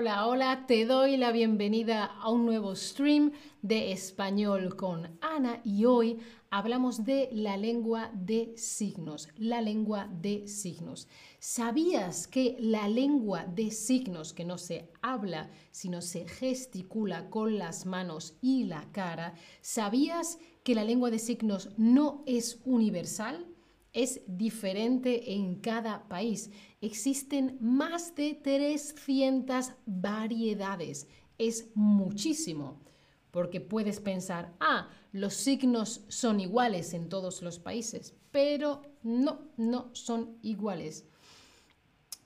Hola, hola, te doy la bienvenida a un nuevo stream de español con Ana y hoy hablamos de la lengua de signos, la lengua de signos. ¿Sabías que la lengua de signos, que no se habla, sino se gesticula con las manos y la cara, ¿sabías que la lengua de signos no es universal? es diferente en cada país. Existen más de 300 variedades. Es muchísimo. Porque puedes pensar, ah, los signos son iguales en todos los países, pero no, no son iguales.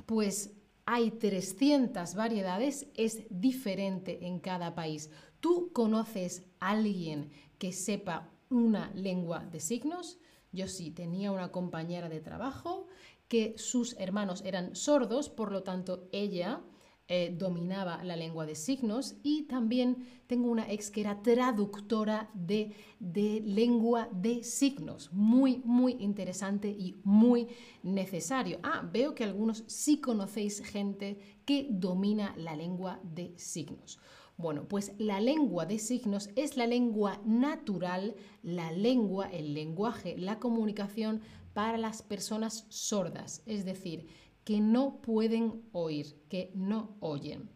Pues hay 300 variedades, es diferente en cada país. ¿Tú conoces a alguien que sepa una lengua de signos? Yo sí, tenía una compañera de trabajo que sus hermanos eran sordos, por lo tanto ella eh, dominaba la lengua de signos y también tengo una ex que era traductora de, de lengua de signos. Muy, muy interesante y muy necesario. Ah, veo que algunos sí conocéis gente que domina la lengua de signos. Bueno, pues la lengua de signos es la lengua natural, la lengua, el lenguaje, la comunicación para las personas sordas, es decir, que no pueden oír, que no oyen.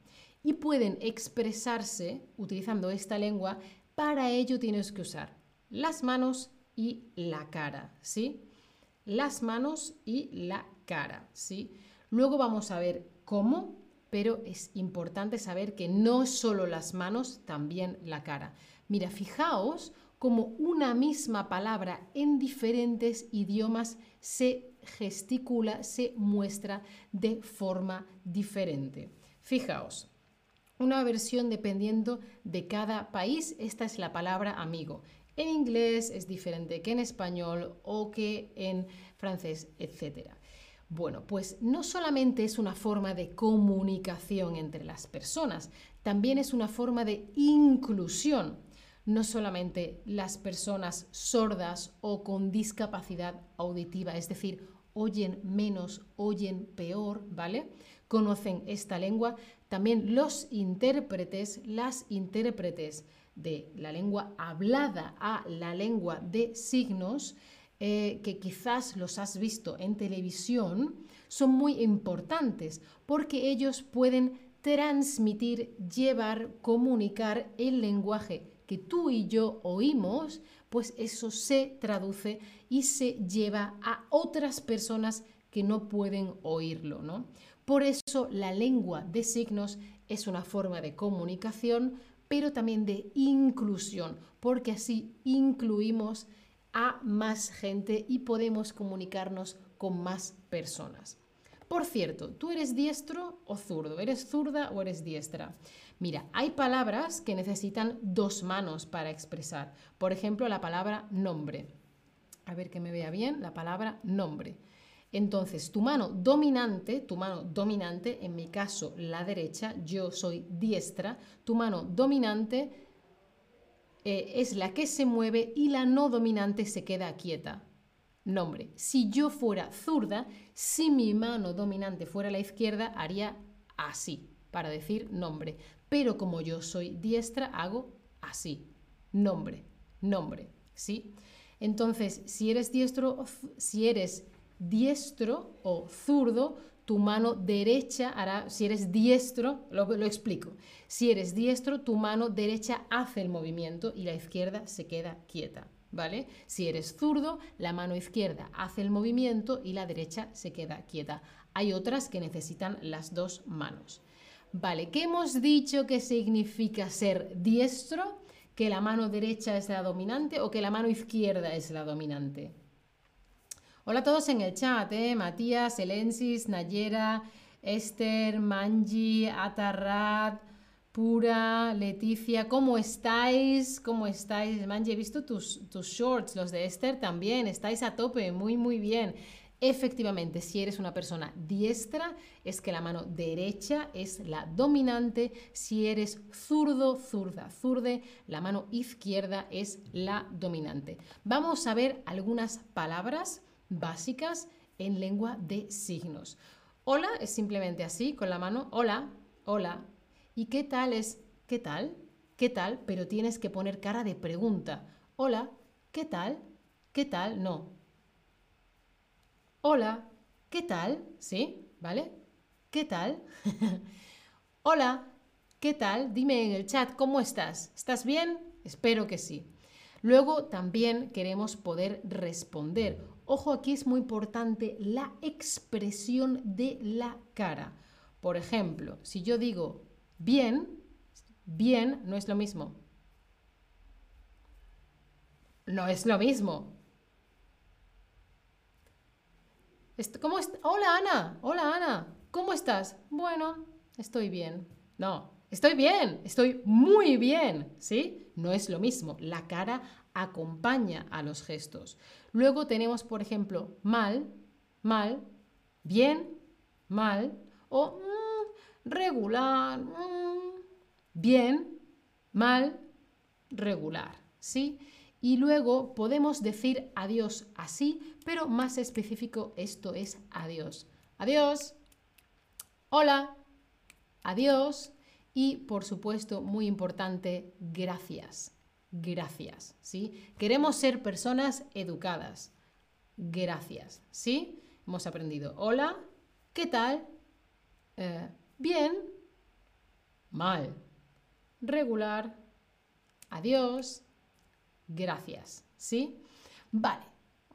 Y pueden expresarse utilizando esta lengua, para ello tienes que usar las manos y la cara, ¿sí? Las manos y la cara, ¿sí? Luego vamos a ver cómo pero es importante saber que no solo las manos, también la cara. Mira, fijaos cómo una misma palabra en diferentes idiomas se gesticula, se muestra de forma diferente. Fijaos, una versión dependiendo de cada país, esta es la palabra amigo. En inglés es diferente que en español o que en francés, etcétera. Bueno, pues no solamente es una forma de comunicación entre las personas, también es una forma de inclusión. No solamente las personas sordas o con discapacidad auditiva, es decir, oyen menos, oyen peor, ¿vale? Conocen esta lengua. También los intérpretes, las intérpretes de la lengua hablada a la lengua de signos, eh, que quizás los has visto en televisión son muy importantes porque ellos pueden transmitir, llevar, comunicar el lenguaje que tú y yo oímos, pues eso se traduce y se lleva a otras personas que no pueden oírlo, ¿no? Por eso la lengua de signos es una forma de comunicación, pero también de inclusión, porque así incluimos a más gente y podemos comunicarnos con más personas. Por cierto, ¿tú eres diestro o zurdo? ¿Eres zurda o eres diestra? Mira, hay palabras que necesitan dos manos para expresar. Por ejemplo, la palabra nombre. A ver que me vea bien, la palabra nombre. Entonces, tu mano dominante, tu mano dominante, en mi caso la derecha, yo soy diestra, tu mano dominante eh, es la que se mueve y la no dominante se queda quieta. Nombre. Si yo fuera zurda, si mi mano dominante fuera la izquierda, haría así para decir nombre. Pero como yo soy diestra, hago así. Nombre, nombre, ¿sí? Entonces, si eres diestro, si eres diestro o zurdo, tu mano derecha hará, si eres diestro, lo, lo, explico, si eres diestro, tu mano derecha hace el movimiento y la izquierda se queda quieta, ¿vale? Si eres zurdo, la mano izquierda hace el movimiento y la derecha se queda quieta. Hay otras que necesitan las dos manos. Vale, ¿qué hemos dicho que significa ser diestro? ¿Que la mano derecha es la dominante o que la mano izquierda es la dominante? Hola a todos en el chat, ¿eh? Matías, Elensis, Nayera, Esther, Manji, Atarrat, Pura, Leticia, ¿cómo estáis? ¿Cómo estáis? Manji, he visto tus, tus shorts, los de Esther también, estáis a tope, muy, muy bien. Efectivamente, si eres una persona diestra, es que la mano derecha es la dominante. Si eres zurdo, zurda, zurde, la mano izquierda es la dominante. Vamos a ver algunas palabras básicas en lengua de signos. Hola es simplemente así, con la mano, hola, hola. Y qué tal es qué tal, qué tal, pero tienes que poner cara de pregunta. Hola, ¿qué tal? ¿Qué tal? No. Hola, ¿qué tal? ¿Sí? ¿Vale? ¿Qué tal? Hola, ¿qué tal? Dime en el chat, ¿cómo estás? ¿Estás bien? Espero que sí. Luego también queremos poder responder. Ojo, aquí es muy importante la expresión de la cara. Por ejemplo, si yo digo bien, bien no es lo mismo. No es lo mismo. ¿Cómo Hola Ana, hola Ana, ¿cómo estás? Bueno, estoy bien. No, estoy bien, estoy muy bien, ¿sí? No es lo mismo. La cara acompaña a los gestos. Luego tenemos, por ejemplo, mal, mal, bien, mal o mm, regular, mm, bien, mal, regular, ¿sí? Y luego podemos decir adiós así, pero más específico esto es adiós. Adiós. Hola. Adiós. Y por supuesto, muy importante, gracias. Gracias, ¿sí? Queremos ser personas educadas. Gracias, ¿sí? Hemos aprendido. Hola. ¿Qué tal? Eh, bien. Mal. Regular. Adiós gracias, ¿sí? Vale.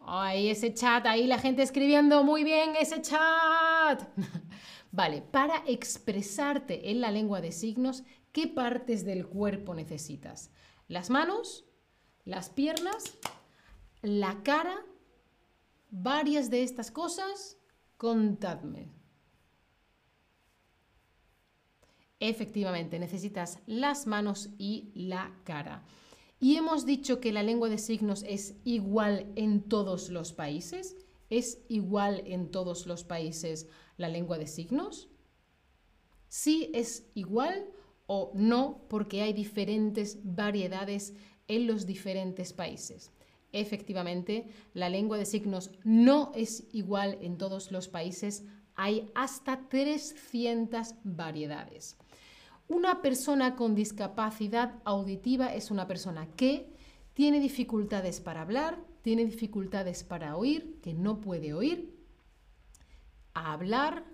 Ay, ese chat, ahí la gente escribiendo muy bien ese chat. vale, para expresarte en la lengua de signos, ¿qué partes del cuerpo necesitas? ¿Las manos? ¿Las piernas? ¿La cara? ¿Varias de estas cosas? Contadme. Efectivamente, necesitas las manos y la cara. Y hemos dicho que la lengua de signos es igual en todos los países. ¿Es igual en todos los países la lengua de signos? Sí es igual o no porque hay diferentes variedades en los diferentes países. Efectivamente, la lengua de signos no es igual en todos los países. Hay hasta 300 variedades. Una persona con discapacidad auditiva es una persona que tiene dificultades para hablar, tiene dificultades para oír, que no puede oír, hablar,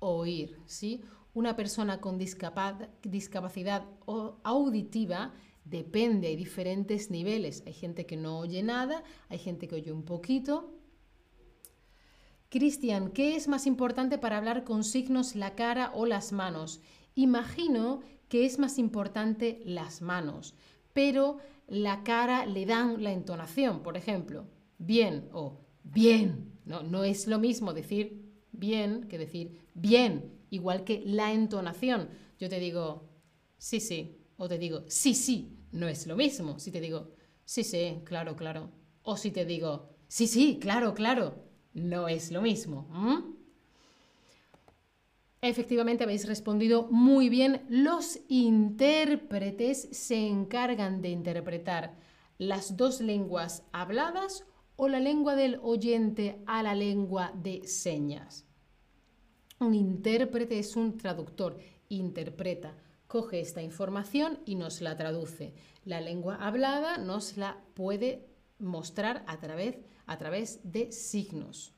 oír, ¿sí? Una persona con discapacidad auditiva depende, hay diferentes niveles. Hay gente que no oye nada, hay gente que oye un poquito. Cristian, ¿qué es más importante para hablar con signos, la cara o las manos? Imagino que es más importante las manos, pero la cara le dan la entonación. Por ejemplo, bien o bien. No, no es lo mismo decir bien que decir bien, igual que la entonación. Yo te digo sí, sí, o te digo sí, sí, no es lo mismo. Si te digo sí, sí, claro, claro. O si te digo sí, sí, claro, claro, no es lo mismo. Efectivamente habéis respondido muy bien. Los intérpretes se encargan de interpretar las dos lenguas habladas o la lengua del oyente a la lengua de señas. Un intérprete es un traductor, interpreta, coge esta información y nos la traduce. La lengua hablada nos la puede mostrar a través, a través de signos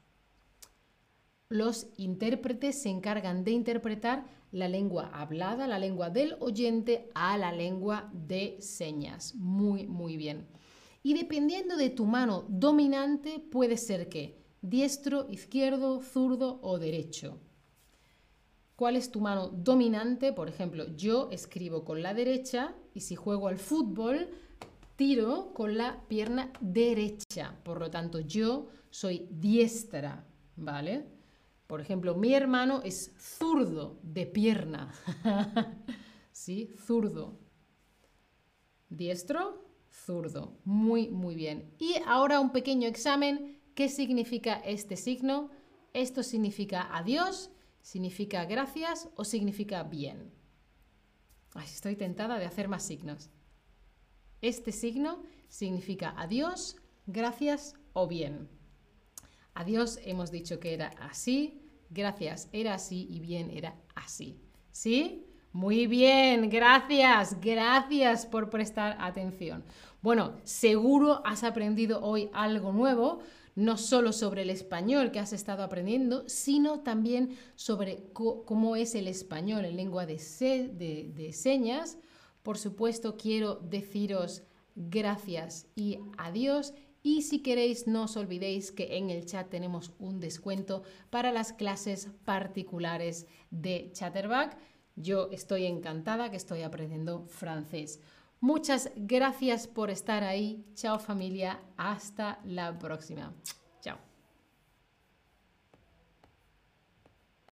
los intérpretes se encargan de interpretar la lengua hablada, la lengua del oyente, a la lengua de señas. Muy, muy bien. Y dependiendo de tu mano dominante, puede ser que diestro, izquierdo, zurdo o derecho. ¿Cuál es tu mano dominante? Por ejemplo, yo escribo con la derecha y si juego al fútbol, tiro con la pierna derecha. Por lo tanto, yo soy diestra, ¿vale? Por ejemplo, mi hermano es zurdo de pierna. ¿Sí? Zurdo. Diestro, zurdo. Muy, muy bien. Y ahora un pequeño examen. ¿Qué significa este signo? Esto significa adiós, significa gracias o significa bien. estoy tentada de hacer más signos. Este signo significa adiós, gracias o bien. Adiós hemos dicho que era así, gracias era así y bien era así. ¿Sí? Muy bien, gracias, gracias por prestar atención. Bueno, seguro has aprendido hoy algo nuevo, no solo sobre el español que has estado aprendiendo, sino también sobre cómo es el español en lengua de, de señas. Por supuesto, quiero deciros gracias y adiós. Y si queréis, no os olvidéis que en el chat tenemos un descuento para las clases particulares de Chatterback. Yo estoy encantada que estoy aprendiendo francés. Muchas gracias por estar ahí. Chao familia. Hasta la próxima.